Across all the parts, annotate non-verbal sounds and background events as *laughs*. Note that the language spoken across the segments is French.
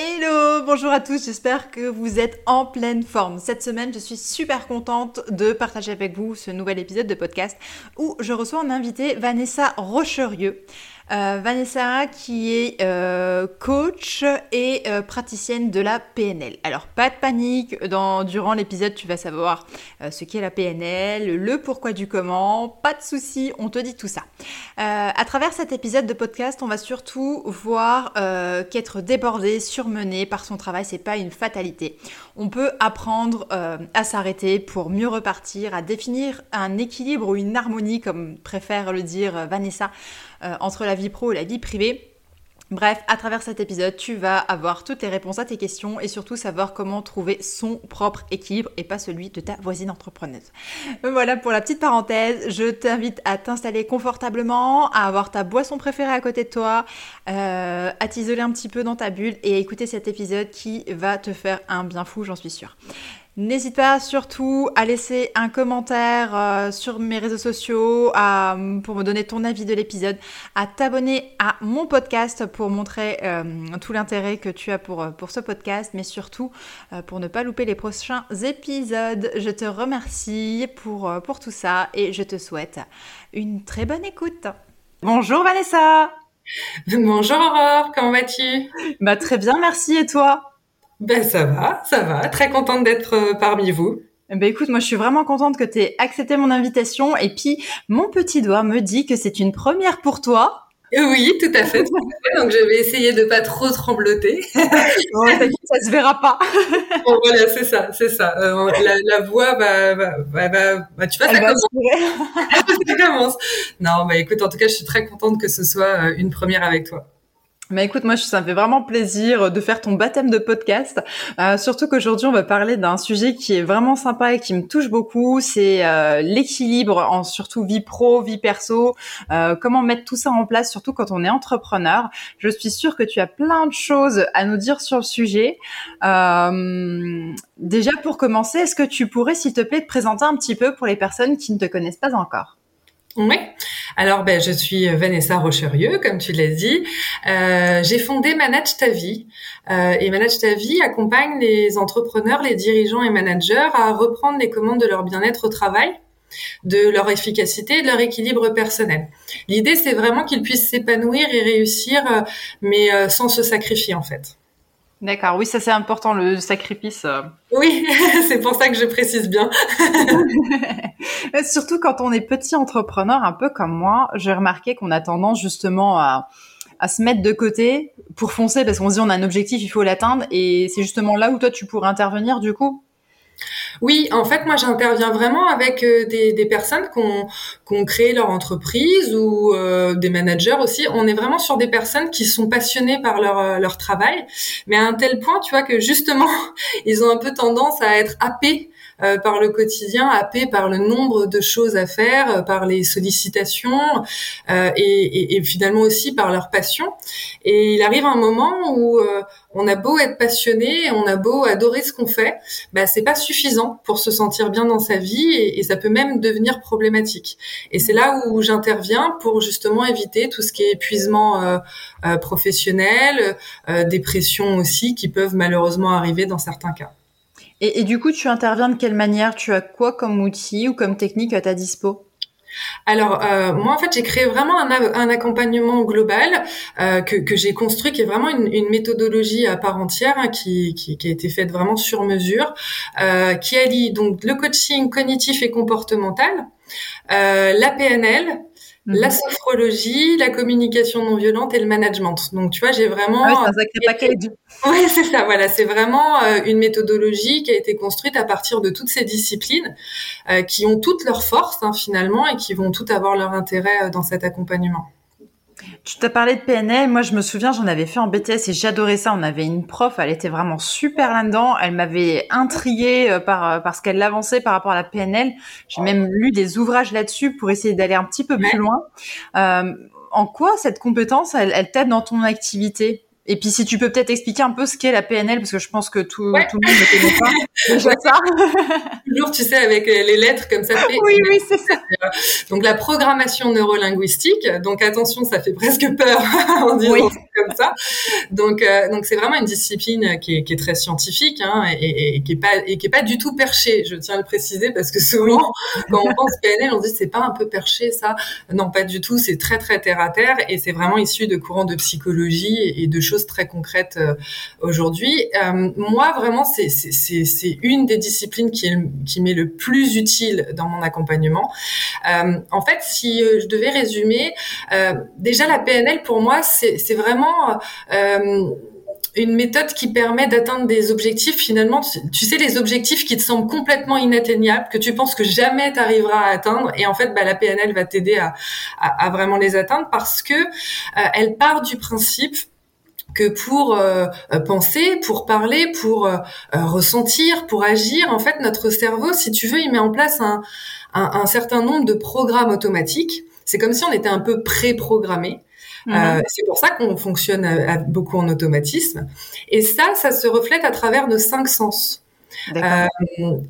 Hello, bonjour à tous, j'espère que vous êtes en pleine forme. Cette semaine, je suis super contente de partager avec vous ce nouvel épisode de podcast où je reçois en invité Vanessa Rocherieux. Euh, Vanessa qui est euh, coach et euh, praticienne de la PNL. Alors pas de panique, dans, durant l'épisode tu vas savoir ce qu'est la PNL, le pourquoi du comment, pas de souci, on te dit tout ça. à travers cet épisode de podcast, on va surtout voir qu'être débordé, surmené par son travail, c'est pas une fatalité. On peut apprendre à s'arrêter pour mieux repartir, à définir un équilibre ou une harmonie, comme préfère le dire Vanessa, euh, entre la vie pro et la vie privée. Bref, à travers cet épisode, tu vas avoir toutes les réponses à tes questions et surtout savoir comment trouver son propre équilibre et pas celui de ta voisine entrepreneuse. Voilà pour la petite parenthèse. Je t'invite à t'installer confortablement, à avoir ta boisson préférée à côté de toi, euh, à t'isoler un petit peu dans ta bulle et à écouter cet épisode qui va te faire un bien fou, j'en suis sûre. N'hésite pas surtout à laisser un commentaire euh, sur mes réseaux sociaux pour me donner ton avis de l'épisode, à t'abonner à mon podcast pour montrer euh, tout l'intérêt que tu as pour, euh, pour ce podcast, mais surtout pour ne pas louper les prochains épisodes. Je te remercie pour, pour tout ça et je te souhaite une très bonne écoute. Bonjour Vanessa Bonjour Aurore, comment vas-tu? Bah très bien, merci et toi? Ben ça va, ça va. Très contente d'être euh, parmi vous. Ben écoute, moi je suis vraiment contente que tu aies accepté mon invitation et puis mon petit doigt me dit que c'est une première pour toi. Oui, tout à fait. Donc je vais essayer de pas trop trembloter. *laughs* bon, ça se verra pas. *laughs* bon, voilà, c'est ça, c'est ça. Euh, la, voix va, va, va, tu vois, ça commence. *laughs* ça commence. Non, bah écoute, en tout cas, je suis très contente que ce soit euh, une première avec toi. Mais écoute, moi, ça me fait vraiment plaisir de faire ton baptême de podcast. Euh, surtout qu'aujourd'hui, on va parler d'un sujet qui est vraiment sympa et qui me touche beaucoup. C'est euh, l'équilibre en surtout vie pro, vie perso. Euh, comment mettre tout ça en place, surtout quand on est entrepreneur. Je suis sûre que tu as plein de choses à nous dire sur le sujet. Euh, déjà, pour commencer, est-ce que tu pourrais, s'il te plaît, te présenter un petit peu pour les personnes qui ne te connaissent pas encore? Oui. Alors, ben, je suis Vanessa Rocherieux, comme tu l'as dit. Euh, j'ai fondé Manage ta vie. Euh, et Manage ta vie accompagne les entrepreneurs, les dirigeants et managers à reprendre les commandes de leur bien-être au travail de leur efficacité et de leur équilibre personnel. L'idée, c'est vraiment qu'ils puissent s'épanouir et réussir, euh, mais sans se sacrifier, en fait. D'accord, oui, ça c'est important, le sacrifice. Oui, *laughs* c'est pour ça que je précise bien. *laughs* Surtout quand on est petit entrepreneur, un peu comme moi, j'ai remarqué qu'on a tendance justement à, à se mettre de côté pour foncer parce qu'on se dit on a un objectif, il faut l'atteindre et c'est justement là où toi tu pourrais intervenir du coup? Oui, en fait, moi, j'interviens vraiment avec euh, des, des, personnes qui ont, créé leur entreprise ou euh, des managers aussi. On est vraiment sur des personnes qui sont passionnées par leur, euh, leur travail, mais à un tel point, tu vois, que justement, *laughs* ils ont un peu tendance à être happés euh, par le quotidien, happé par le nombre de choses à faire, euh, par les sollicitations euh, et, et, finalement aussi par leur passion. Et il arrive un moment où on a beau être passionné, on a beau adorer ce qu'on fait, bah c'est pas suffisant pour se sentir bien dans sa vie et, et ça peut même devenir problématique. Et c'est là où j'interviens pour justement éviter tout ce qui est épuisement euh, euh, professionnel, euh, dépression aussi, qui peuvent malheureusement arriver dans certains cas. Et, du coup, tu interviens de quelle manière? Tu as quoi comme outil ou comme technique à ta dispo? Alors euh, moi en fait j'ai créé vraiment un, accompagnement global euh, que, j'ai construit qui est vraiment une, méthodologie à part entière hein, qui, a été faite vraiment sur mesure euh, qui allie donc le coaching cognitif et comportemental, la PNL, la mhm. sophrologie, la communication non violente et le management. Donc tu vois, j'ai vraiment ah c'est un sacré paquet. Oui, c'est ça. Voilà, c'est vraiment euh, une méthodologie qui a été construite à partir de toutes ces disciplines euh, qui ont toutes leurs forces hein, finalement et qui vont toutes avoir leur intérêt euh, dans cet accompagnement. Tu t'as parlé de PNL. Moi, je me souviens, j'en avais fait en BTS et j'adorais ça. On avait une prof, elle était vraiment super là-dedans. Elle m'avait intriguée euh, par, euh, parce qu'elle avançait par rapport à la PNL. J'ai même lu des ouvrages là-dessus pour essayer d'aller un petit peu plus loin. Euh, en quoi cette compétence, elle, elle t'aide dans ton activité? Et puis si tu peux peut-être expliquer un peu ce qu'est la PNL, parce que je pense que tout, tout le monde ne connaît pas *laughs* déjà ça. *laughs* Toujours, tu sais, avec les lettres comme ça. oui, oui, c'est ça. *laughs* Donc la programmation neurolinguistique. Donc attention, ça fait presque peur en disant oui. comme ça. Donc euh, donc c'est vraiment une discipline qui est, qui est très scientifique hein, et, et, qui est pas et qui est pas du tout perchée. Je tiens à le préciser parce que souvent quand on pense PNL, on dit c'est pas un peu perché ça. Non, pas du tout. C'est très très terre à terre et c'est vraiment issu de courants de psychologie et de choses très concrètes euh, aujourd'hui. Euh, moi, vraiment, c'est une des disciplines qui, qui m'est le plus utile dans mon accompagnement. Euh, en fait, si je devais résumer, déjà la PNL pour moi, c'est vraiment une méthode qui permet d'atteindre des objectifs finalement tu sais les objectifs qui te semblent complètement inatteignables que tu penses que jamais tu arriveras à atteindre et en fait bah, la PNL va t'aider à, à, à, vraiment les atteindre parce que elle part du principe que pour euh, euh, penser, pour parler, pour euh, ressentir, pour agir. En fait, notre cerveau, si tu veux, il met en place un, un, un certain nombre de programmes automatiques. C'est comme si on était un peu préprogrammé. Euh, c'est pour ça qu'on fonctionne beaucoup en automatisme. Et ça, ça se reflète à travers nos cinq sens. Euh,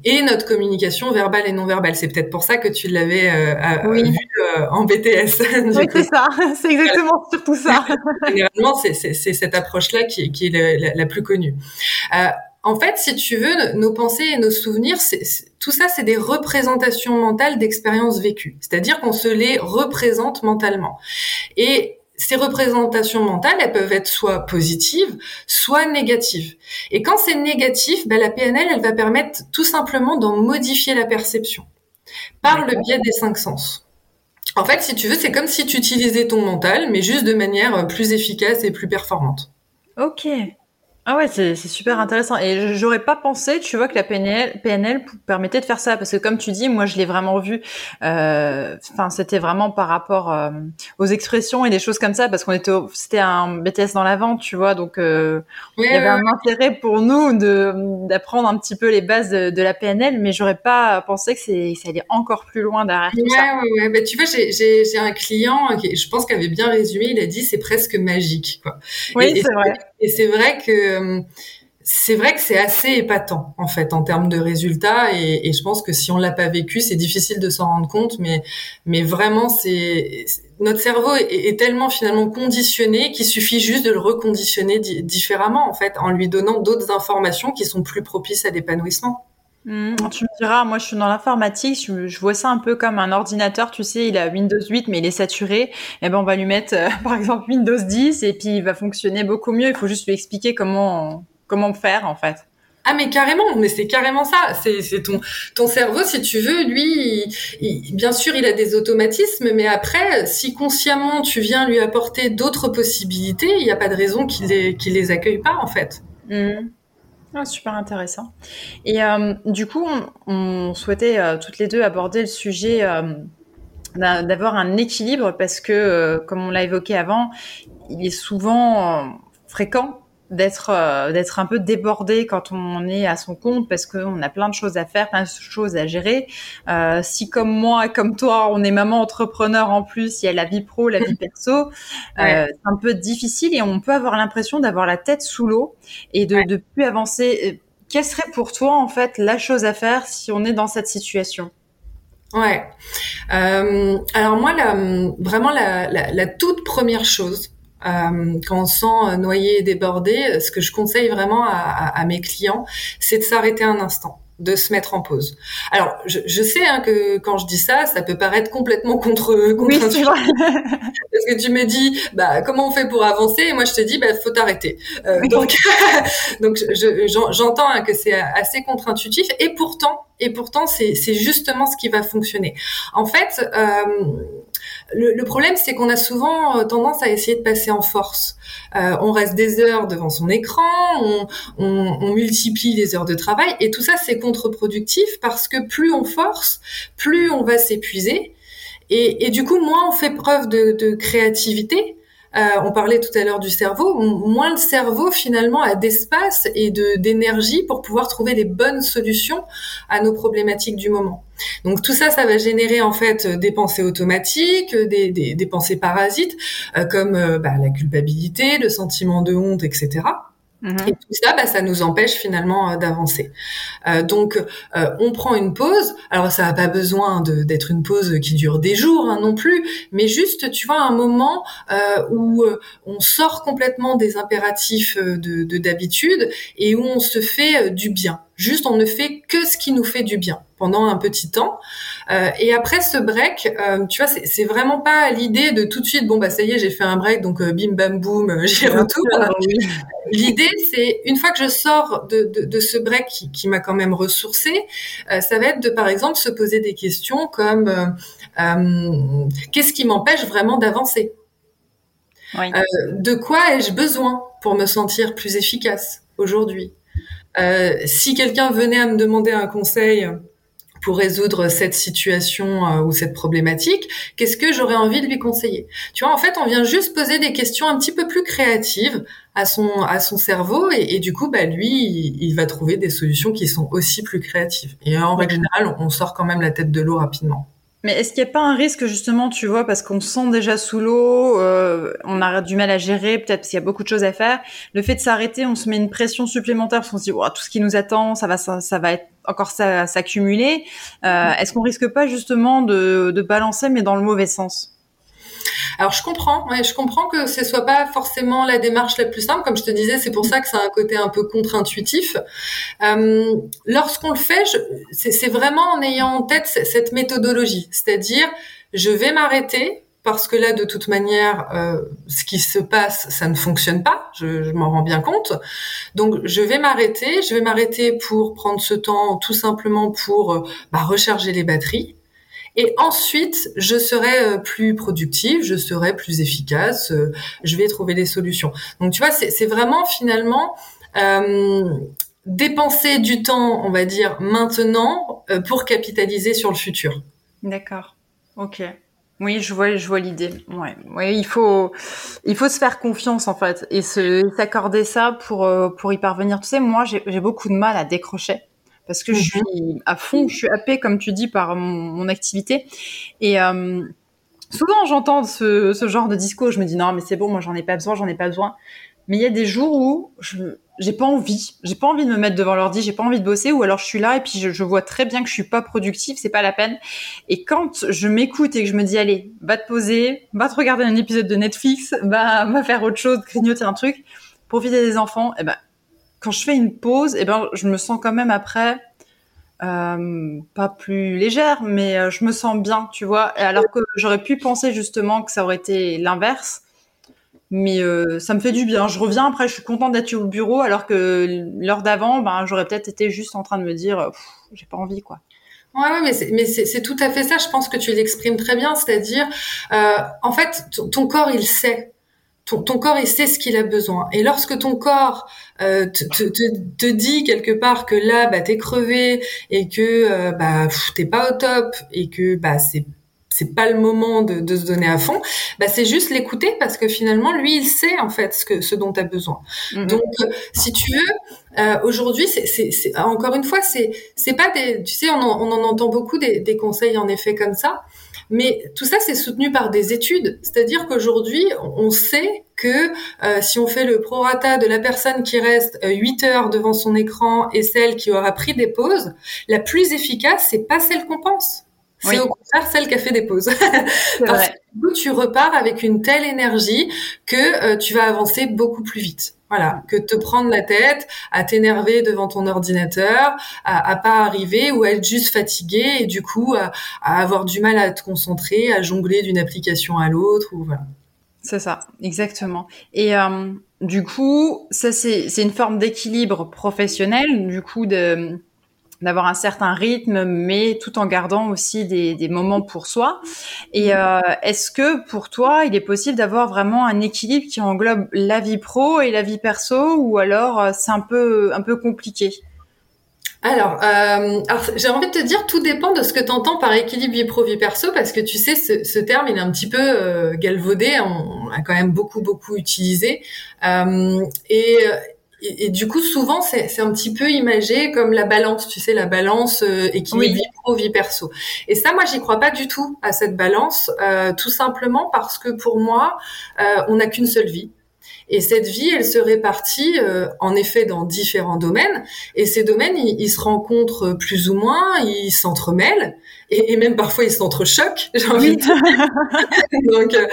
et notre communication verbale et non verbale. C'est peut-être pour ça que tu l'avais euh, vu euh, en BTS. *laughs* oui, c'est ça. *laughs* C'est exactement surtout ça. *laughs* Généralement, c'est cette approche-là qui, qui, est la, la, plus connue. En fait, si tu veux, nos pensées et nos souvenirs, c'est tout ça, c'est des représentations mentales d'expériences vécues. C'est-à-dire qu'on se les représente mentalement. Et ces représentations mentales, elles peuvent être soit positives, soit négatives. Et quand c'est négatif, ben, la PNL, elle va permettre tout simplement d'en modifier la perception par le biais des cinq sens. En fait, si tu veux, c'est comme si tu utilisais ton mental, mais juste de manière plus efficace et plus performante. Ok. Ah ouais, c'est super intéressant. Et j'aurais pas pensé, tu vois, que la PNL, PNL permettait de faire ça, parce que comme tu dis, moi je l'ai vraiment vu. Euh, enfin, c'était vraiment par rapport euh, aux expressions et des choses comme ça, parce qu'on était, c'était un BTS dans la vente, tu vois, donc euh, il y avait un intérêt pour nous de d'apprendre un petit peu les bases de, la PNL, mais j'aurais pas pensé que c'est ça allait encore plus loin derrière tout ça. Ouais, ouais, bah, tu vois, j'ai un client qui, je pense, qui avait bien résumé. Il a dit, c'est presque magique, quoi. Oui, c'est vrai. Et c'est vrai que c'est vrai que c'est assez épatant en fait en termes de résultats et, je pense que si on l'a pas vécu, c'est difficile de s'en rendre compte, mais vraiment c'est notre cerveau est, est, tellement finalement conditionné qu'il suffit juste de le reconditionner différemment en fait en lui donnant d'autres informations qui sont plus propices à l'épanouissement. Mmh, tu me diras, moi je suis dans l'informatique, je, vois ça un peu comme un ordinateur, tu sais, il a Windows 8 mais il est saturé, et eh ben on va lui mettre euh, *laughs* par exemple Windows 10 et puis il va fonctionner beaucoup mieux, il faut juste lui expliquer comment comment faire en fait. Ah mais carrément, mais c'est carrément ça. C'est ton ton cerveau, si tu veux, lui, bien sûr, il a des automatismes, mais après, si consciemment tu viens lui apporter d'autres possibilités, il n'y a pas de raison qu'il les qu'il les accueille pas en fait. Mmh. Ah, super intéressant. Et euh, du coup, on, souhaitait euh, toutes les deux aborder le sujet euh, d'avoir un équilibre parce que, comme on l'a évoqué avant, il est souvent fréquent d'être euh, d'être un peu débordé quand on est à son compte parce qu'on a plein de choses à faire, plein de choses à gérer. Euh, si comme moi comme toi, on est maman entrepreneur en plus, il y a la vie pro, la vie *laughs* perso, euh, c'est un peu difficile et on peut avoir l'impression d'avoir la tête sous l'eau et de ne plus avancer. Euh, quelle serait pour toi en fait la chose à faire si on est dans cette situation? Ouais. Euh, alors moi, la, vraiment la, la, la toute première chose, euh, quand on sent euh, noyé et débordé, euh, ce que je conseille vraiment à, à, à mes clients, c'est de s'arrêter un instant de se mettre en pause. Alors, je, je sais hein, que quand je dis ça, ça peut paraître complètement contre, *laughs* contre oui, *laughs* parce que tu me dis, bah comment on fait pour avancer? Et moi, je te dis, bah faut t'arrêter. Euh, donc, *laughs* donc j'entends hein, que c'est assez contre-intuitif, et pourtant, et pourtant, c'est justement ce qui va fonctionner. En fait. Euh, le, le problème, c'est qu'on a souvent euh, tendance à essayer de passer en force. Euh, on reste des heures devant son écran, on, on, on multiplie les heures de travail, et tout ça, c'est contre-productif parce que plus on force, plus on va s'épuiser, et, et, du coup, moins on fait preuve de, de créativité, euh, on parlait tout à l'heure du cerveau, moins le cerveau finalement a d'espace et de d'énergie pour pouvoir trouver les bonnes solutions à nos problématiques du moment. Donc tout ça, ça va générer en fait des pensées automatiques, des, des, des pensées parasites, euh, comme euh, bah, la culpabilité, le sentiment de honte, etc. Mhm. Et tout ça, bah, ça nous empêche finalement euh, d'avancer. Euh, donc, euh, on prend une pause. Alors, ça n'a pas besoin d'être une pause qui dure des jours hein, non plus, mais juste, tu vois, un moment où on sort complètement des impératifs de d'habitude et où on se fait du bien. Juste, on ne fait que ce qui nous fait du bien pendant un petit temps. Euh, et après ce break, euh, tu vois, c'est vraiment pas l'idée de tout de suite, bon bah ça y est, j'ai fait un break, donc euh, bim bam boum, j'y retourne. *laughs* L'idée, c'est une fois que je sors de, de, de ce break qui, qui m'a quand même ressourcé, ça va être de par exemple se poser des questions comme qu'est-ce qui m'empêche vraiment d'avancer? De quoi ai-je besoin pour me sentir plus efficace aujourd'hui? Euh, si quelqu'un venait à me demander un conseil pour résoudre cette situation euh, ou cette problématique, qu'est-ce que j'aurais envie de lui conseiller? Tu vois, en fait, on vient juste poser des questions un petit peu plus créatives à son à son cerveau et, et du coup, bah lui, il, il, va trouver des solutions qui sont aussi plus créatives. Et en règle générale, on sort quand même la tête de l'eau rapidement. Mais est-ce qu'il n'y a pas un risque justement, tu vois, parce qu'on sent déjà sous l'eau, euh, on a du mal à gérer, peut-être parce qu'il y a beaucoup de choses à faire. Le fait de s'arrêter, on se met une pression supplémentaire parce qu'on se dit, tout ce qui nous attend, ça va, ça, ça va être encore s'accumuler. Euh, est-ce qu'on risque pas justement de, balancer, mais dans le mauvais sens? Alors je comprends, je comprends que ce soit pas forcément la démarche la plus simple, comme je te disais, c'est pour ça que ça a un côté un peu contre-intuitif. Euh, lorsqu'on le fait, c'est vraiment en ayant en tête cette méthodologie, c'est-à-dire je vais m'arrêter parce que là, de toute manière, euh, ce qui se passe, ça ne fonctionne pas. Je, je m'en rends bien compte. Donc, je vais m'arrêter. Je vais m'arrêter pour prendre ce temps, tout simplement pour euh, bah, recharger les batteries. Et ensuite, je serai euh, plus productive, je serai plus efficace, euh, je vais trouver des solutions. Donc tu vois, c'est vraiment finalement dépenser du temps, on va dire, maintenant pour capitaliser sur le futur. D'accord. Ok. Oui, je vois, je vois l'idée. Ouais, ouais, il faut, il faut se faire confiance en fait et se s'accorder ça pour pour y parvenir. Tu sais, moi, j'ai beaucoup de mal à décrocher parce que je mhm. suis à fond, je suis happée, comme tu dis, par mon, activité. Et euh, souvent, j'entends ce, ce, genre de discours, je me dis non, mais c'est bon, moi, j'en ai pas besoin, j'en ai pas besoin. Mais il y a des jours où je j'ai pas envie, j'ai pas envie de me mettre devant l'ordi, j'ai pas envie de bosser, ou alors je suis là et puis je, vois très bien que je suis pas productive, c'est pas la peine. Et quand je m'écoute et que je me dis allez, va te poser, va te regarder un épisode de Netflix, va, faire autre chose, grignoter un truc, profiter des enfants, eh ben quand je fais une pause, eh ben, je me sens quand même après euh, pas plus légère, mais euh, je me sens bien, tu vois. Alors que j'aurais pu penser justement que ça aurait été l'inverse, mais euh, ça me fait du bien. Je reviens après, je suis contente d'être au bureau, alors que l'heure d'avant, ben, j'aurais peut-être été juste en train de me dire, j'ai pas envie, quoi. Ouais, ouais, mais c'est tout à fait ça. Je pense que tu l'exprimes très bien, c'est-à-dire, euh, en fait, ton corps, il sait ton, corps, il sait ce qu'il a besoin. Et lorsque ton corps euh, te, te, te, dit quelque part que là, bah, t'es crevé et que euh, bah, t'es pas au top et que bah, c'est c'est pas le moment de, de, se donner à fond, bah c'est juste l'écouter parce que finalement lui il sait en fait ce que ce dont tu as besoin. Mm-hmm. Donc euh, si tu veux euh, aujourd'hui c'est encore une fois c'est c'est pas des tu sais on en, on en entend beaucoup des, des conseils en effet comme ça, mais tout ça, c'est soutenu par des études. C'est-à-dire qu'aujourd'hui, on sait que euh, si on fait le prorata de la personne qui reste 8 euh, heures devant son écran et celle qui aura pris des pauses, la plus efficace, c'est pas celle qu'on pense. C'est au contraire celle qui a fait des pauses. Parce que du coup, tu repars avec une telle énergie que euh, tu vas avancer beaucoup plus vite. Voilà, que te prendre la tête, à t'énerver devant ton ordinateur, à, à, pas arriver ou à être juste fatigué et du coup à, à avoir du mal à te concentrer, à jongler d'une application à l'autre ou voilà. C'est ça, exactement. Et euh, du coup, ça c'est une forme d'équilibre professionnel, du coup de d'avoir un certain rythme, mais tout en gardant aussi des, des moments pour soi. Et euh, est-ce que pour toi, il est possible d'avoir vraiment un équilibre qui englobe la vie pro et la vie perso, ou alors euh, c'est un peu un peu compliqué? Alors, euh, alors j'ai envie de te dire, tout dépend de ce que tu entends par équilibre vie pro vie perso, parce que tu sais, ce, ce terme, il est un petit peu euh, galvaudé, on, l'a quand même beaucoup beaucoup utilisé, euh, et, et, et, du coup, souvent, c'est un petit peu imagé comme la balance, tu sais, la balance euh, équilibre vie pro vie perso. Et ça, moi, j'y crois pas du tout à cette balance, euh, tout simplement parce que pour moi, euh, on n'a qu'une seule vie. Et cette vie, elle se répartit euh, en effet dans différents domaines. Et ces domaines, ils, se rencontrent plus ou moins, ils s'entremêlent. Et, et, même parfois ils s'entrechoquent, *laughs* j'ai envie de dire. *laughs* donc, euh,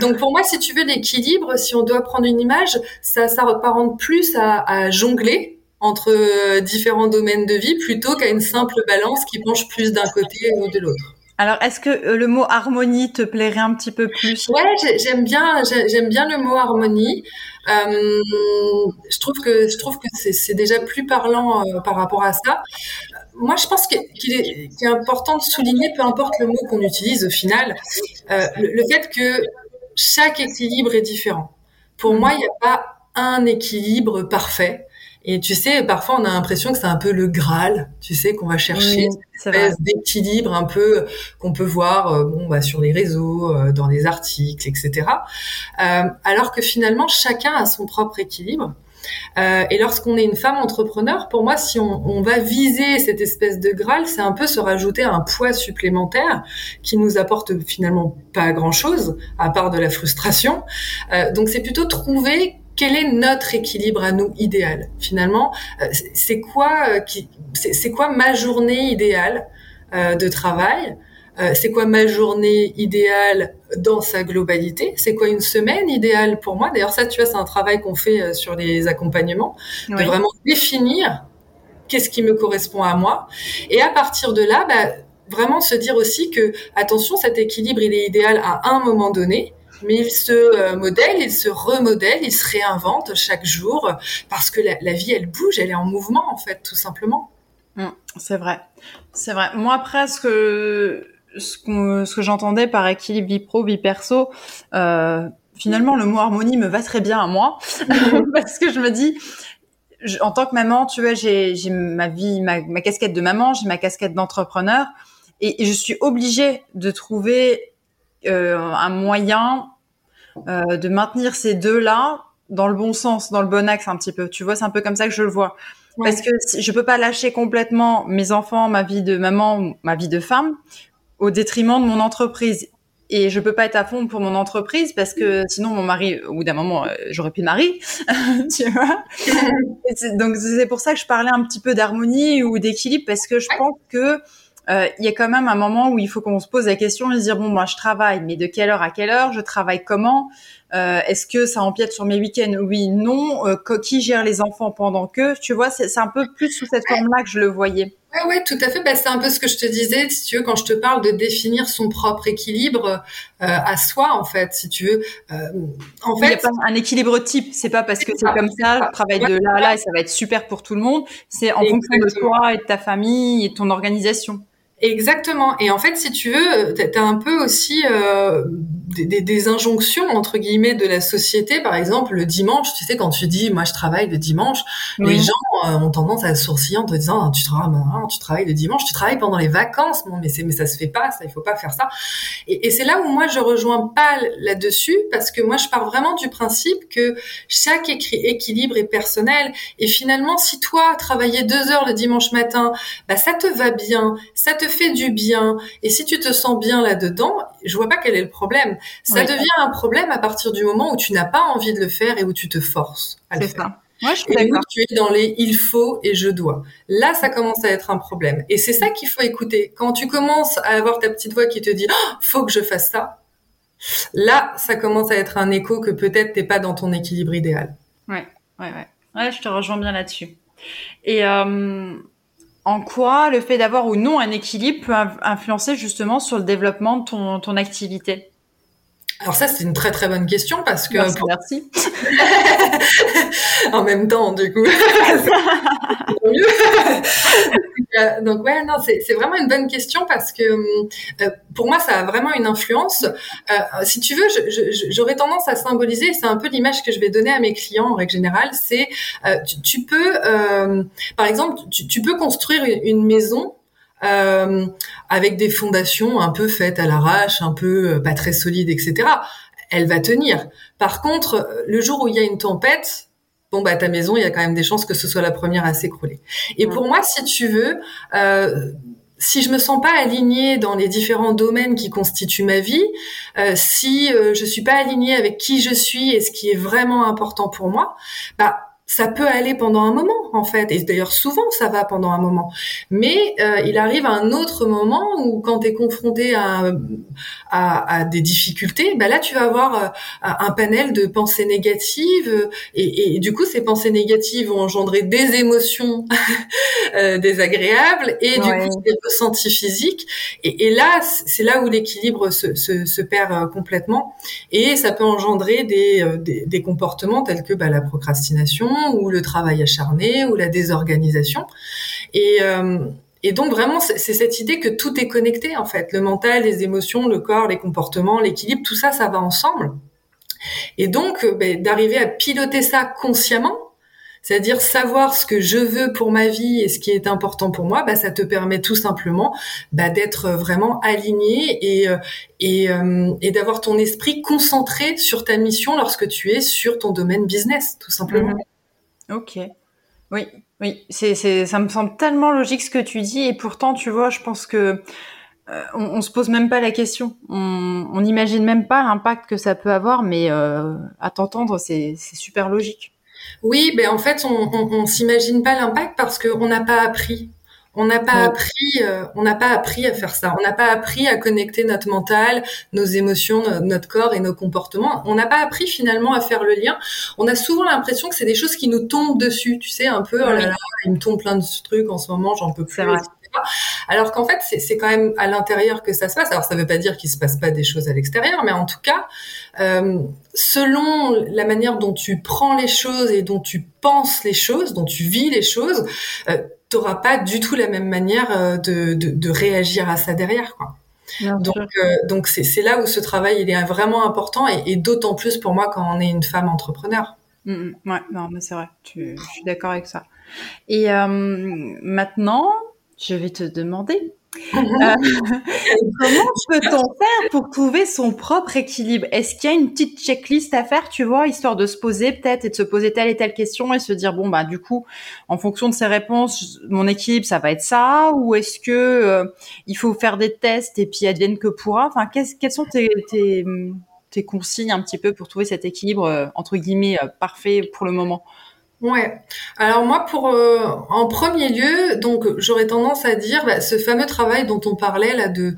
donc pour moi, si tu veux l'équilibre, si on doit prendre une image, ça, ça reparente plus à, à jongler entre euh, différents domaines de vie plutôt qu'à une simple balance qui penche plus d'un côté ou de l'autre. Alors, est-ce que euh, le mot harmonie te plairait un petit peu plus? Ouais, j'aime bien, j'aime bien le mot harmonie. Euh, je trouve que je trouve que c'est déjà plus parlant euh, par rapport à ça. Moi, je pense qu'il est, important de souligner, peu importe le mot qu'on utilise au final, le, fait que chaque équilibre est différent. Pour moi, il n'y a pas un équilibre parfait. Et tu sais, parfois on a l'impression que c'est un peu le Graal, tu sais, qu'on va chercher oui, cette espèce d'équilibre un peu qu'on peut voir euh, bon, bah, sur les réseaux, euh, dans les articles, etc. Euh, alors que finalement, chacun a son propre équilibre. Euh, et lorsqu'on est une femme entrepreneur, pour moi, si on, on va viser cette espèce de Graal, c'est un peu se rajouter un poids supplémentaire qui nous apporte finalement pas grand-chose, à part de la frustration. Euh, donc c'est plutôt trouver quel est notre équilibre à nous idéal finalement euh, c'est quoi euh, qui c'est quoi ma journée idéale euh, de travail c'est quoi ma journée idéale dans sa globalité C'est quoi une semaine idéale pour moi D'ailleurs, ça, tu vois, c'est un travail qu'on fait sur les accompagnements, oui. de vraiment définir qu'est-ce qui me correspond à moi. Et à partir de là, bah, vraiment se dire aussi que, attention, cet équilibre, il est idéal à un moment donné, mais il se euh, modèle, il se remodèle, il se réinvente chaque jour parce que la, vie, elle bouge, elle est en mouvement en fait, tout simplement. Mmh, c'est vrai, c'est vrai. Moi, après, ce que j'entendais par équilibre vie pro, vie perso, euh, finalement, le mot harmonie me va très bien à moi *laughs* parce que je me dis. En tant que maman, tu vois, j'ai ma vie, ma, casquette de maman, j'ai ma casquette d'entrepreneur, et, je suis obligée de trouver un moyen euh, de maintenir ces deux-là dans le bon sens, dans le bon axe un petit peu. Tu vois, c'est un peu comme ça que je le vois. Ouais. Parce que je peux pas lâcher complètement mes enfants, ma vie de maman, ma vie de femme, au détriment de mon entreprise. Et je peux pas être à fond pour mon entreprise parce que sinon mon mari, au bout d'un moment, euh, j'aurais plus de mari, *laughs* tu vois. donc c'est pour ça que je parlais un petit peu d'harmonie ou d'équilibre parce que je pense que euh, il y a quand même un moment où il faut qu'on se pose la question et se dire bon moi je travaille mais de quelle heure à quelle heure? Je travaille comment? Euh, est-ce que ça empiète sur mes week-ends? Oui non euh, qui gère les enfants pendant que? Tu vois c'est un peu plus sous cette forme là que je le voyais Ouais, ouais, tout à fait. Bah, c'est un peu ce que je te disais, si tu veux, quand je te parle de définir son propre équilibre euh, à soi, en fait, si tu veux. Euh, en fait, il n'y a pas un équilibre type. C'est pas parce que c'est comme ça, je travaille de là à là et ça va être super pour tout le monde. C'est en fonction de toi et de ta famille et de ton organisation. Exactement. Et en fait, si tu veux, tu as un peu aussi euh, des, des, des, injonctions, entre guillemets, de la société. Par exemple, le dimanche, tu sais, quand tu dis, moi, je travaille le dimanche, oui. les gens euh, ont tendance à sourciller en te disant, tu travailles, tu travailles le dimanche, tu travailles pendant les vacances. Non, mais, mais ça se fait pas, ça, il faut pas faire ça. Et, et c'est là où moi, je rejoins pas là-dessus, parce que moi, je pars vraiment du principe que chaque équilibre est personnel. Et finalement, si toi, travailler deux heures le dimanche matin, bah, ça te va bien, ça te fait du bien et si tu te sens bien là-dedans, je vois pas quel est le problème. Ça oui. devient un problème à partir du moment où tu n'as pas envie de le faire et où tu te forces à le faire. Ça. Moi, je et où tu es dans les il faut et je dois. Là, ça commence à être un problème. Et c'est ça qu'il faut écouter. Quand tu commences à avoir ta petite voix qui te dit oh, faut que je fasse ça, là, ça commence à être un écho que peut-être t'es pas dans ton équilibre idéal. Ouais, ouais, ouais. Ouais, je te rejoins bien là-dessus. Et euh, en quoi le fait d'avoir ou non un équilibre peut influencer justement sur le développement de ton, ton activité? Alors ça, c'est une très très bonne question parce que... Merci. Pour... merci. *laughs* en même temps, du coup. *laughs* euh, donc ouais, non, c'est vraiment une bonne question parce que euh, pour moi, ça a vraiment une influence. Euh, si tu veux, j'aurais tendance à symboliser, c'est un peu l'image que je vais donner à mes clients en règle générale, c'est tu, peux, par exemple, tu, peux construire une maison euh, avec des fondations un peu faites à l'arrache, un peu pas très solides, etc. Elle va tenir. Par contre, le jour où il y a une tempête, bon bah ta maison, il y a quand même des chances que ce soit la première à s'écrouler. Et pour moi, si tu veux, euh, si je me sens pas alignée dans les différents domaines qui constituent ma vie, euh, si euh, je suis pas alignée avec qui je suis et ce qui est vraiment important pour moi, bah ça peut aller pendant un moment en fait, et d'ailleurs souvent ça va pendant un moment. Mais euh, il arrive un autre moment où quand tu es confronté à, à, à, des difficultés, bah là tu vas avoir euh, un panel de pensées négatives et, et, du coup ces pensées négatives vont engendrer des émotions *laughs* euh, désagréables et du coup des ressentis physiques. Et, et là c'est là où l'équilibre se, se, se, perd euh, complètement et ça peut engendrer des, des, des comportements tels que bah, la procrastination ou le travail acharné ou la désorganisation. Et, euh, donc vraiment, c'est cette idée que tout est connecté en fait. Le mental, les émotions, le corps, les comportements, l'équilibre, tout ça, ça va ensemble. Et donc, euh, ben, d'arriver à piloter ça consciemment, c'est-à-dire savoir ce que je veux pour ma vie et ce qui est important pour moi, bah, ça te permet tout simplement bah, d'être vraiment aligné et, euh, et, d'avoir ton esprit concentré sur ta mission lorsque tu es sur ton domaine business, tout simplement. Mmh. Ok. Oui, oui, c'est, c'est, ça me semble tellement logique ce que tu dis, et pourtant, tu vois, je pense que euh, on, se pose même pas la question. On n'imagine même pas l'impact que ça peut avoir, mais euh, à t'entendre, c'est, c'est super logique. Oui, ben en fait, on, on, on s'imagine pas l'impact parce qu'on n'a pas appris on n'a pas appris, euh, on n'a pas appris à faire ça. On n'a pas appris à connecter notre mental, nos émotions, notre corps et nos comportements. On n'a pas appris finalement à faire le lien. On a souvent l'impression que c'est des choses qui nous tombent dessus. Tu sais, un peu, oh là là, il me tombe plein de trucs en ce moment, j'en peux plus. Alors qu'en fait, c'est quand même à l'intérieur que ça se passe. Alors ça ne veut pas dire qu'il se passe pas des choses à l'extérieur, mais en tout cas, euh, selon la manière dont tu prends les choses et dont tu penses les choses, dont tu vis les choses, euh, t'auras pas du tout la même manière euh, de, de, de réagir à ça derrière, quoi. donc, euh, donc c'est là où ce travail il est vraiment important et, et d'autant plus pour moi quand on est une femme entrepreneur. Mmh, ouais, non, mais c'est vrai, tu, je suis d'accord avec ça. Et euh, maintenant, je vais te demander, *laughs* comment peut-on faire pour trouver son propre équilibre? Est-ce qu'il y a une petite checklist à faire, tu vois, histoire de se poser peut-être et de se poser telle et telle question et se dire bon bah du coup, en fonction de ces réponses, mon équilibre ça va être ça? Ou est-ce que euh, il faut faire des tests et puis advienne que pourra? Enfin, quelles sont tes, tes, tes, consignes un petit peu pour trouver cet équilibre euh, entre guillemets parfait pour le moment? Ouais. Alors moi, pour euh, en premier lieu, donc j'aurais tendance à dire bah, ce fameux travail dont on parlait là de,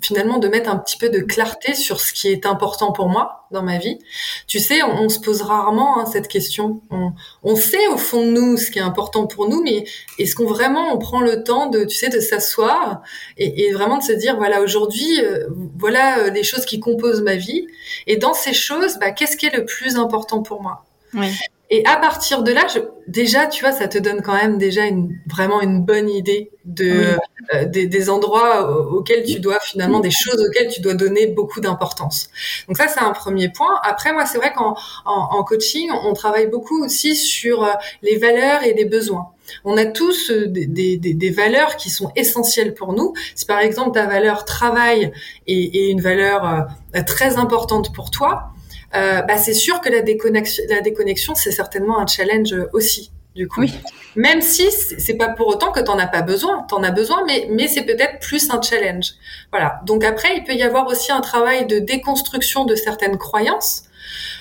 finalement de mettre un petit peu de clarté sur ce qui est important pour moi dans ma vie. Tu sais, on, se pose rarement hein, cette question. On, on, sait au fond de nous ce qui est important pour nous, mais est-ce qu'on vraiment on prend le temps de, tu sais, de s'asseoir et, et, vraiment de se dire voilà aujourd'hui, euh, voilà euh, les choses qui composent ma vie et dans ces choses, bah, qu'est-ce qui est le plus important pour moi? Oui. Et à partir de là, je, déjà, tu vois, ça te donne quand même déjà une, vraiment une bonne idée de euh, des, des, endroits auxquels tu dois finalement des choses auxquelles tu dois donner beaucoup d'importance. Donc ça, c'est un premier point. Après, moi, c'est vrai qu'en en, en, coaching, on travaille beaucoup aussi sur euh, les valeurs et les besoins. On a tous euh, des, des, des, valeurs qui sont essentielles pour nous. Si par exemple ta valeur travail est, est une valeur très importante pour toi, euh, bah, c'est sûr que la déconnexion, la déconnexion, c'est certainement un challenge aussi. Du coup, oui. même si c'est pas pour autant que t'en as pas besoin, t'en as besoin, mais mais c'est peut-être plus un challenge. Voilà. Donc après, il peut y avoir aussi un travail de déconstruction de certaines croyances.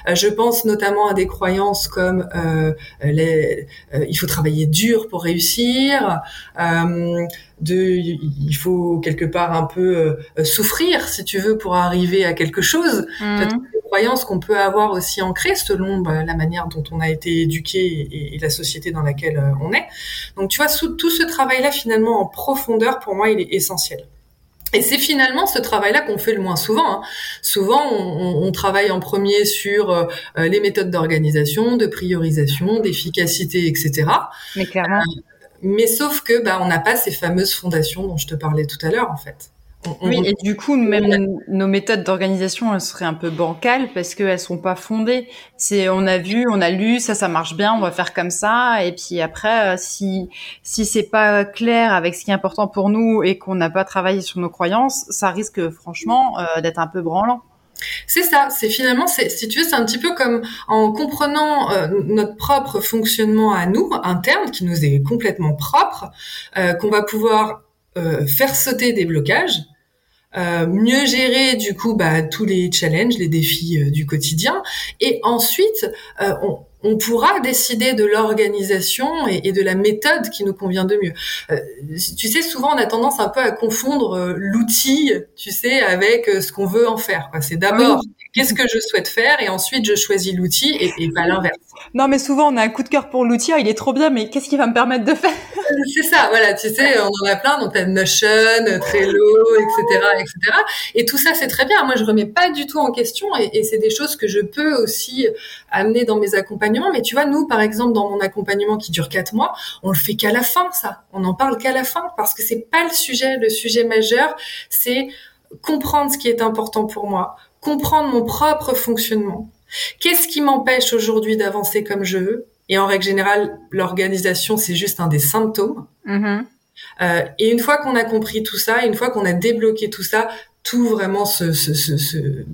Euh, je pense notamment à des croyances comme euh, les, euh, il faut travailler dur pour réussir, euh, de, il faut quelque part un peu euh, souffrir si tu veux pour arriver à quelque chose. Mmh croyances qu'on peut avoir aussi ancrées selon bah, la manière dont on a été éduqué et, la société dans laquelle euh, on est. Donc tu vois, tout ce travail-là finalement en profondeur, pour moi, il est essentiel. Et c'est finalement ce travail-là qu'on fait le moins souvent. Hein. Souvent, on, on, travaille en premier sur euh, les méthodes d'organisation, de priorisation, d'efficacité, etc. Mais clairement. Euh, mais sauf que bah, on n'a pas ces fameuses fondations dont je te parlais tout à l'heure, en fait. Oui, et du coup, même nos méthodes d'organisation, elles seraient un peu bancales parce qu'elles sont pas fondées. C'est, on a vu, on a lu, ça, ça marche bien, on va faire comme ça. Et puis après, euh, si si c'est pas clair avec ce qui est important pour nous et qu'on n'a pas travaillé sur nos croyances, ça risque franchement euh, d'être un peu branlant. C'est ça, c'est finalement, si tu veux, c'est un petit peu comme en comprenant euh, notre propre fonctionnement à nous, interne, qui nous est complètement propre, euh, qu'on va pouvoir euh, faire sauter des blocages, mieux gérer du coup bah, tous les challenges, les défis du quotidien, et ensuite on, on pourra décider de l'organisation et, de la méthode qui nous convient de mieux. Euh, tu sais, souvent on a tendance un peu à confondre euh, l'outil, tu sais, avec euh, ce qu'on veut en faire. C'est d'abord qu'est-ce que je souhaite faire? Et ensuite je choisis l'outil et, et pas l'inverse. Non, mais souvent on a un coup de cœur pour l'outil, il est trop bien, mais qu'est-ce qui va me permettre de faire *laughs* C'est ça, voilà, tu sais, on en a plein, donc t'as Notion, Trello, etc., etc. Et tout ça c'est très bien. Moi je remets pas du tout en question et, et c'est des choses que je peux aussi amener dans mes accompagnements. Mais tu vois, nous par exemple dans mon accompagnement qui dure quatre mois, on le fait qu'à la fin, ça. On n'en parle qu'à la fin parce que c'est pas le sujet. Le sujet majeur, c'est comprendre ce qui est important pour moi, comprendre mon propre fonctionnement. Qu'est-ce qui m'empêche aujourd'hui d'avancer comme je veux? Et en règle générale, l'organisation, c'est juste un des symptômes. Mm-hmm. Euh, et une fois qu'on a compris tout ça, une fois qu'on a débloqué tout ça, tout vraiment se, se, se,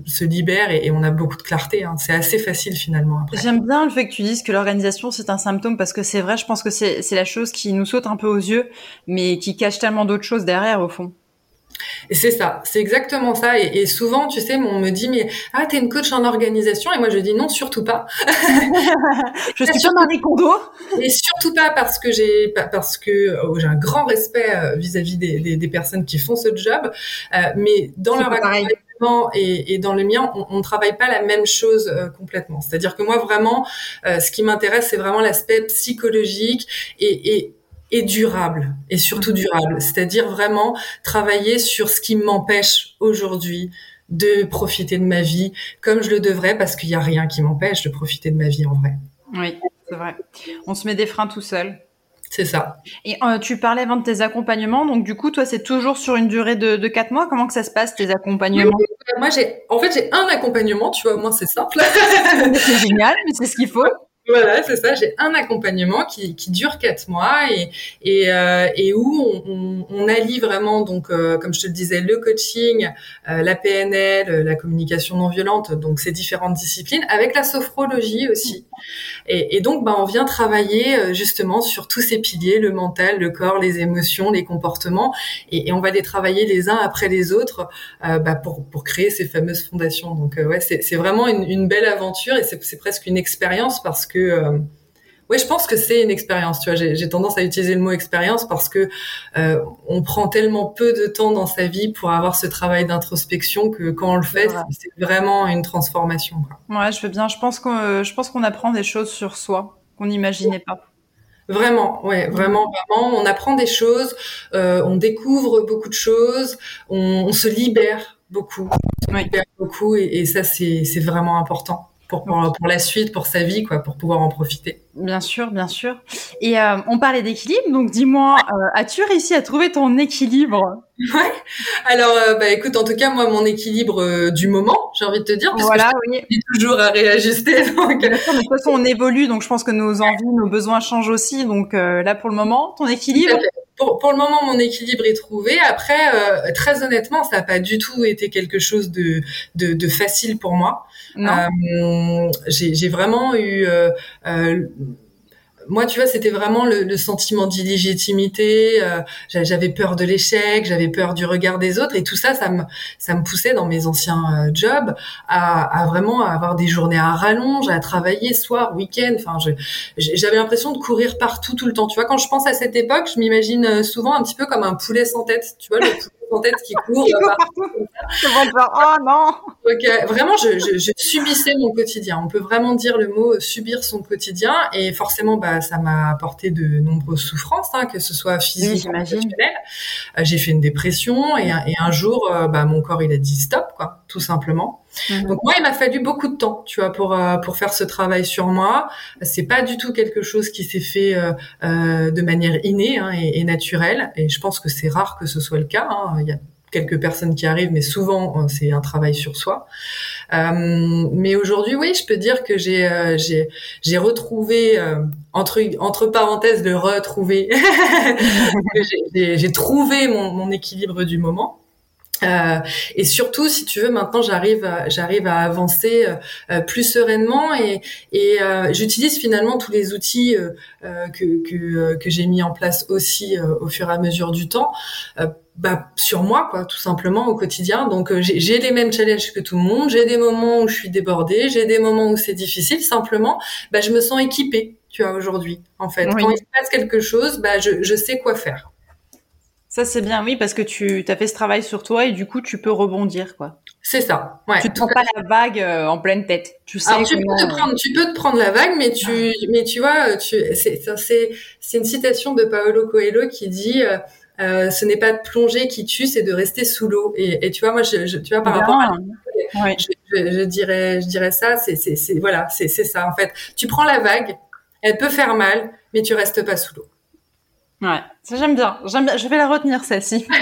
se, libère et, on a beaucoup de clarté. Hein. C'est assez facile finalement. J'aime bien le fait que tu dises que l'organisation c'est un symptôme parce que c'est vrai, je pense que c'est la chose qui nous saute un peu aux yeux, mais qui cache tellement d'autres choses derrière au fond. Et c'est ça, c'est exactement ça. Et, souvent, tu sais, on me dit, mais ah, t'es une coach en organisation. Et moi, je dis non, surtout pas. *laughs* je suis pas Marie Kondo. Et surtout pas parce que j'ai, parce que oh, j'ai un grand respect euh, vis-à-vis des, des, personnes qui font ce job. Euh, mais dans leur accompagnement et, et, dans le mien, on ne travaille pas la même chose euh, complètement. C'est-à-dire que moi, vraiment, ce qui m'intéresse, c'est vraiment l'aspect psychologique et, et et durable, et surtout durable. C'est-à-dire vraiment travailler sur ce qui m'empêche aujourd'hui de profiter de ma vie comme je le devrais, parce qu'il n'y a rien qui m'empêche de profiter de ma vie en vrai. Oui, c'est vrai. On se met des freins tout seul. C'est ça. Et euh, tu parlais avant de tes accompagnements, donc du coup, toi, c'est toujours sur une durée de, de 4 mois. Comment que ça se passe, tes accompagnements? Moi, j'ai, en fait, j'ai un accompagnement, tu vois, au moins c'est simple. *laughs* c'est génial, mais c'est ce qu'il faut. Voilà, c'est ça. J'ai un accompagnement qui, qui dure quatre mois et et, euh, et où on, on, allie vraiment donc euh, comme je te le disais le coaching, euh, la PNL, la communication non violente, donc ces différentes disciplines avec la sophrologie aussi. Et, et donc bah on vient travailler justement sur tous ces piliers le mental, le corps, les émotions, les comportements et, et on va les travailler les uns après les autres bah, pour pour créer ces fameuses fondations. Donc ouais c'est vraiment une, une belle aventure et c'est presque une expérience parce que euh, oui, je pense que c'est une expérience. Tu vois, j'ai tendance à utiliser le mot expérience parce que euh, on prend tellement peu de temps dans sa vie pour avoir ce travail d'introspection que quand on le fait, c'est vraiment une transformation. Ouais, je veux bien. Je pense qu'on, euh, je pense qu'on apprend des choses sur soi qu'on n'imaginait pas. Vraiment, ouais, vraiment, vraiment. On apprend des choses, on découvre beaucoup de choses, on, se libère beaucoup, on se libère beaucoup, et, et ça, c'est vraiment important pour, pour, la suite, pour sa vie, quoi, pour pouvoir en profiter. Bien sûr, bien sûr. Et euh, on parlait d'équilibre, donc dis-moi, euh, as-tu réussi à trouver ton équilibre? Ouais. Alors, euh, bah écoute, en tout cas, moi, mon équilibre du moment, j'ai envie de te dire, parce voilà, que je oui. toujours à réajuster. *laughs* Donc... de toute façon, on évolue, donc je pense que nos envies, nos besoins changent aussi. Donc là, pour le moment, ton équilibre? Pour, pour, le moment, mon équilibre est trouvé. Après, euh, très honnêtement, ça n'a pas du tout été quelque chose de, de, de facile pour moi. Euh, J'ai vraiment eu euh, euh moi, tu vois, c'était vraiment le, le sentiment d'illégitimité. Euh, j'avais peur de l'échec, j'avais peur du regard des autres, et tout ça, ça me, ça me poussait dans mes anciens euh, jobs à, à, vraiment avoir des journées à rallonge, à travailler soir, week-end. Enfin, j'avais l'impression de courir partout tout le temps. Tu vois, quand je pense à cette époque, je m'imagine euh, souvent un petit peu comme un poulet sans tête. Tu vois, le en tête qui court. oh non. Donc, vraiment, je, je, je, subissais mon quotidien. On peut vraiment dire le mot subir son quotidien, et forcément, bah, ça m'a apporté de nombreuses souffrances, hein, que ce soit physique ou émotionnelle. J'ai fait une dépression, et, et un jour, bah, mon corps il a dit stop, quoi, tout simplement. Mhm. Donc moi, il m'a fallu beaucoup de temps, tu vois, pour euh, pour faire ce travail sur moi. C'est pas du tout quelque chose qui s'est fait euh, euh, de manière innée hein, et, naturelle. Et je pense que c'est rare que ce soit le cas. Hein. Il y a quelques personnes qui arrivent, mais souvent c'est un travail sur soi. Euh, mais aujourd'hui, oui, je peux dire que j'ai euh, j'ai j'ai retrouvé entre entre parenthèses de retrouver, *laughs* j'ai trouvé mon, mon équilibre du moment. Euh, et surtout, si tu veux, maintenant j'arrive, j'arrive à avancer euh, plus sereinement et, et euh, j'utilise finalement tous les outils euh, que que, que j'ai mis en place aussi au fur et à mesure du temps. Bah, sur moi quoi tout simplement au quotidien. Donc j'ai les mêmes challenges que tout le monde. J'ai des moments où je suis débordée. J'ai des moments où c'est difficile simplement bah, je me sens équipée tu vois aujourd'hui en fait. Quand il se passe quelque chose bah, je, je sais quoi faire ça, c'est bien, oui, parce que tu as fait ce travail sur toi et du coup, tu peux rebondir, quoi. C'est ça. Ouais, tu te prends pas la vague euh, en pleine tête. Tu sais Alors, tu, peux te prendre, tu peux te prendre la vague, mais tu, mais tu vois, tu, c'est, c'est, c'est une citation de Paolo Coelho qui dit, euh, euh, ce n'est pas de plonger qui tue, c'est de rester sous l'eau. Et, et, tu vois, moi, je, je tu vois, par rapport à, ouais. je, je, dirais, je dirais ça, c'est, c'est, c'est voilà, c'est, c'est ça en fait. Tu prends la vague, elle peut faire mal, mais tu restes pas sous l'eau. Ouais, ça j'aime bien. J'aime bien. Je vais la retenir celle-ci. *laughs*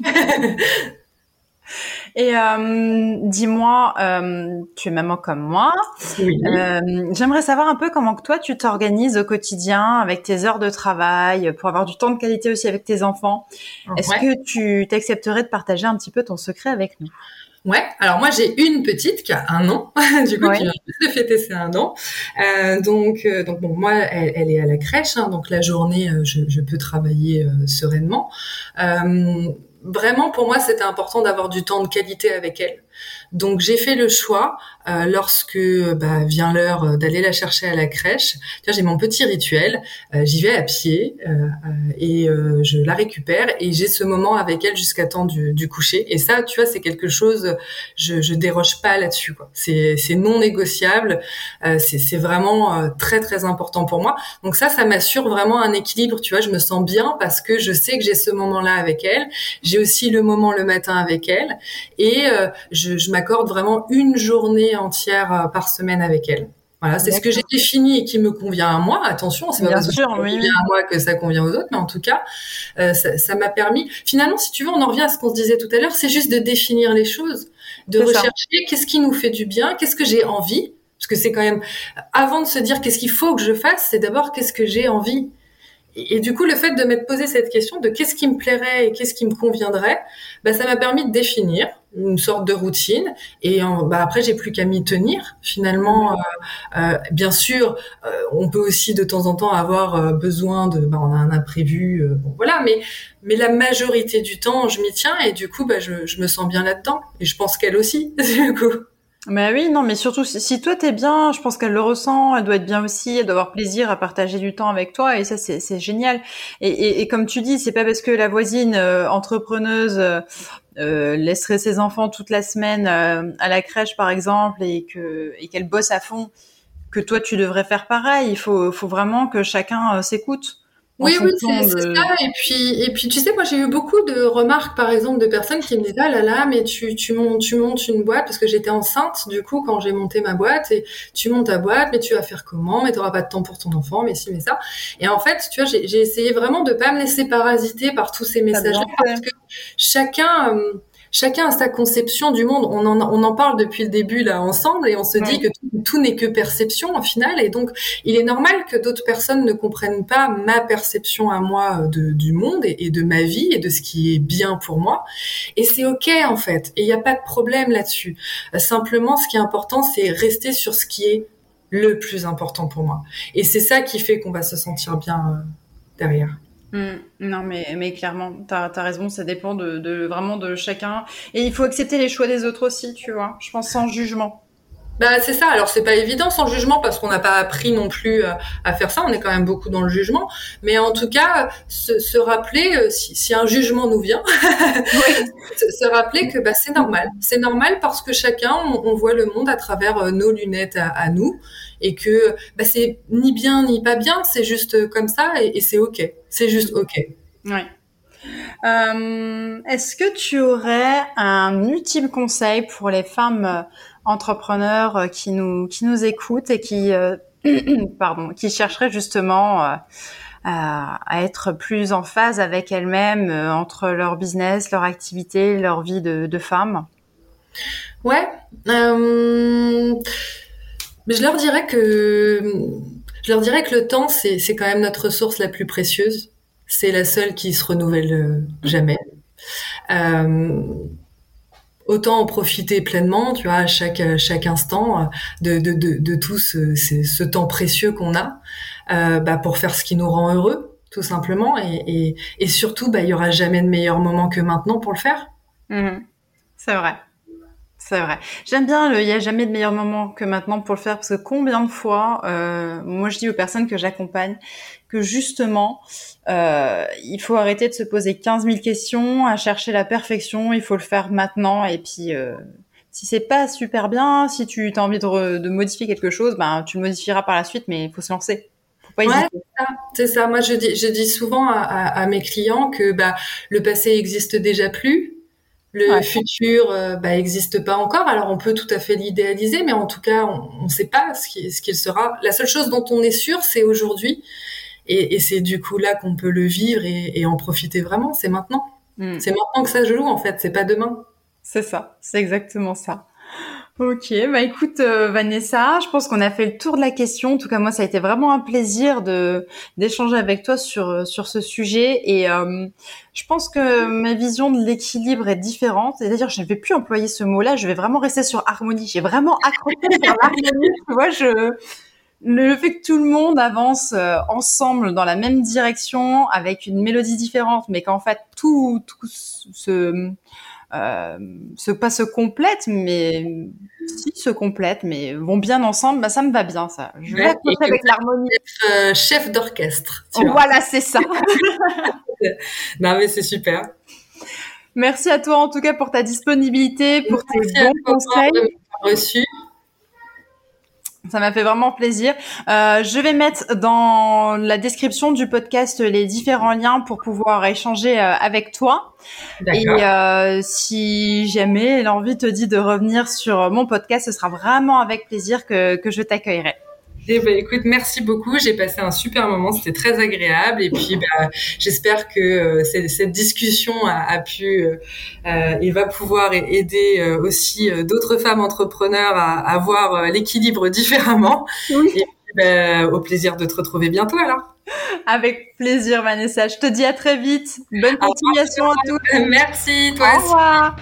Et euh, dis-moi, euh, tu es maman comme moi. Oui. Euh, J'aimerais savoir un peu comment que toi tu t'organises au quotidien avec tes heures de travail pour avoir du temps de qualité aussi avec tes enfants. Est-ce Ouais. que tu t'accepterais de partager un petit peu ton secret avec nous? Ouais, alors moi j'ai une petite qui a un an, *laughs* du coup Ouais. qui vient juste de fêter ses un an. Euh, donc, euh, donc bon, moi elle, elle est à la crèche, hein, donc la journée euh, je, je peux travailler euh, sereinement. Euh, vraiment pour moi c'était important d'avoir du temps de qualité avec elle. Donc j'ai fait le choix euh, lorsque bah, vient l'heure euh, d'aller la chercher à la crèche. J'ai mon petit rituel. Euh, J'y vais à pied euh, euh, et euh, je la récupère et j'ai ce moment avec elle jusqu'à temps du, du coucher. Et ça, tu vois, c'est quelque chose. Je, je déroge pas là-dessus. C'est non négociable. Euh, c'est vraiment euh, très très important pour moi. Donc ça, ça m'assure vraiment un équilibre. Tu vois, je me sens bien parce que je sais que j'ai ce moment-là avec elle. J'ai aussi le moment le matin avec elle et euh, je, je m'accorde vraiment une journée entière euh, par semaine avec elle. Voilà, c'est ce que j'ai défini et qui me convient à moi. Attention, c'est pas Bien parce que ça oui, à moi que ça convient aux autres, mais en tout cas, euh, ça m'a permis. Finalement, si tu veux, on en revient à ce qu'on se disait tout à l'heure, c'est juste de définir les choses, de rechercher qu'est-ce qui nous fait du bien, qu'est-ce que j'ai envie, parce que c'est quand même avant de se dire qu'est-ce qu'il faut que je fasse, c'est d'abord qu'est-ce que j'ai envie. Et, et du coup, le fait de m'être posé cette question de qu'est-ce qui me plairait et qu'est-ce qui me conviendrait, bah, ça m'a permis de définir une sorte de routine. Et en- bah, après, j'ai plus qu'à m'y tenir. Finalement, euh, euh, bien sûr, euh, on peut aussi de temps en temps avoir euh, besoin de, bah, on a un imprévu, euh, bon voilà, mais mais la majorité du temps, je m'y tiens et du coup, bah, je, je me sens bien là-dedans. Et je pense qu'elle aussi, *laughs* du coup. Mais oui, non, mais surtout si, toi t'es bien, je pense qu'elle le ressent, elle doit être bien aussi, elle doit avoir plaisir à partager du temps avec toi, et ça c'est génial. Et, comme tu dis, c'est pas parce que la voisine euh, entrepreneuse euh, euh, laisserait ses enfants toute la semaine à la crèche par exemple et que et qu'elle bosse à fond que toi tu devrais faire pareil. Il faut vraiment que chacun s'écoute. Oui, oui, c'est de- ça. Et puis, et puis, tu sais, moi, j'ai eu beaucoup de remarques, par exemple, de personnes qui me disaient, ah là là, mais tu, tu montes, tu montes une boîte, parce que j'étais enceinte, du coup, quand j'ai monté ma boîte, et tu montes ta boîte, mais tu vas faire comment? Mais t'auras pas de temps pour ton enfant, mais si, mais ça. Et en fait, tu vois, j'ai essayé vraiment de pas me laisser parasiter par tous ces messages bien parce que chacun, euh, chacun a sa conception du monde. On en, on en parle depuis le début, là, ensemble, et on se dit que tout, tout n'est que perception, au final, et donc, il est normal que d'autres personnes ne comprennent pas ma perception à moi euh, de, du monde et, et de ma vie et de ce qui est bien pour moi. Et c'est ok en fait. Et il n'y a pas de problème là-dessus. Euh, simplement, ce qui est important, c'est rester sur ce qui est le plus important pour moi. Et c'est ça qui fait qu'on va se sentir bien euh, derrière. Mm. Non, mais, mais clairement, t'as as raison, ça dépend de, de vraiment de chacun. Et il faut accepter les choix des autres aussi, tu vois. Je pense sans jugement. Bah c'est ça. Alors c'est pas évident sans jugement parce qu'on n'a pas appris non plus euh, à, faire ça. On est quand même beaucoup dans le jugement. Mais en tout cas, se, se rappeler euh, si, si, un jugement nous vient, *laughs* se, rappeler que bah, c'est normal. C'est normal parce que chacun on, voit le monde à travers euh, nos lunettes à, nous et que bah, c'est ni bien ni pas bien. C'est juste comme ça et, et c'est ok. C'est juste ok. Ouais. Euh, Est-ce que tu aurais un ultime conseil pour les femmes entrepreneurs euh, qui nous qui nous écoutent et qui euh, *clears throat* pardon qui chercheraient justement euh, à, être plus en phase avec elles-mêmes entre leur business, leur activité, leur vie de, femme Ouais. Je leur dirais que je leur dirais que le temps c'est c'est quand même notre ressource la plus précieuse. C'est la seule qui se renouvelle jamais. Autant en profiter pleinement, tu vois, à chaque chaque instant euh, de de de, de tout ce, ce, temps précieux qu'on a, euh, bah, pour faire ce qui nous rend heureux, tout simplement, et et, et surtout, bah, il y aura jamais de meilleur moment que maintenant pour le faire. Mmh. C'est vrai. C'est vrai. J'aime bien le il n'y a jamais de meilleur moment que maintenant pour le faire parce que combien de fois, euh, moi je dis aux personnes que j'accompagne que justement, euh, il faut arrêter de se poser 15 000 questions, à chercher la perfection, il faut le faire maintenant et puis euh, si c'est pas super bien, si tu as envie de, de, modifier quelque chose, ben tu le modifieras par la suite, mais il faut se lancer. Faut pas ouais, c'est ça. ça. Moi, je dis, je dis souvent à, à, à mes clients que bah, le passé existe déjà plus, le futur euh, bah, existe pas encore, alors on peut tout à fait l'idéaliser, mais en tout cas, on ne sait pas ce qu'il ce sera. La seule chose dont on est sûr, c'est aujourd'hui, et, et c'est du coup là qu'on peut le vivre et, et en profiter vraiment. C'est maintenant. Mm. C'est maintenant que ça joue en fait. C'est pas demain. C'est ça. C'est exactement ça. Ok, bah écoute euh, Vanessa, je pense qu'on a fait le tour de la question. En tout cas, moi, ça a été vraiment un plaisir de d'échanger avec toi sur euh, sur ce sujet. Et euh, je pense que ma vision de l'équilibre est différente. C'est-à-dire, je ne vais plus employer ce mot-là. Je vais vraiment rester sur harmonie. J'ai vraiment accroché sur *laughs* l'harmonie. Tu vois, je le fait que tout le monde avance ensemble dans la même direction avec une mélodie différente, mais qu'en fait tout, tout ce euh, se pas se complètent, mais si se complètent, mais vont bien ensemble, bah ça me va bien ça. Je vais avec l'harmonie. Euh, chef d'orchestre. Voilà, c'est ça. *laughs* non mais c'est super. Merci à toi en tout cas pour ta disponibilité, pour tes bons conseils. Reçu. Ça m'a fait vraiment plaisir. Euh, je vais mettre dans la description du podcast les différents liens pour pouvoir échanger euh, avec toi. Et euh, si jamais l'envie te dit de revenir sur mon podcast, ce sera vraiment avec plaisir que, que je t'accueillerai. Eh ben, écoute, merci beaucoup. J'ai passé un super moment. C'était très agréable. Et puis, bah, j'espère que euh, cette, discussion a, pu euh, euh, et va pouvoir aider aussi d'autres femmes entrepreneurs à, à voir l'équilibre *laughs* différemment. Oui. Et bah, au plaisir de te retrouver bientôt alors. Avec plaisir, Vanessa. Je te dis à très vite. Bonne continuation à tous. Merci. Toi Au revoir.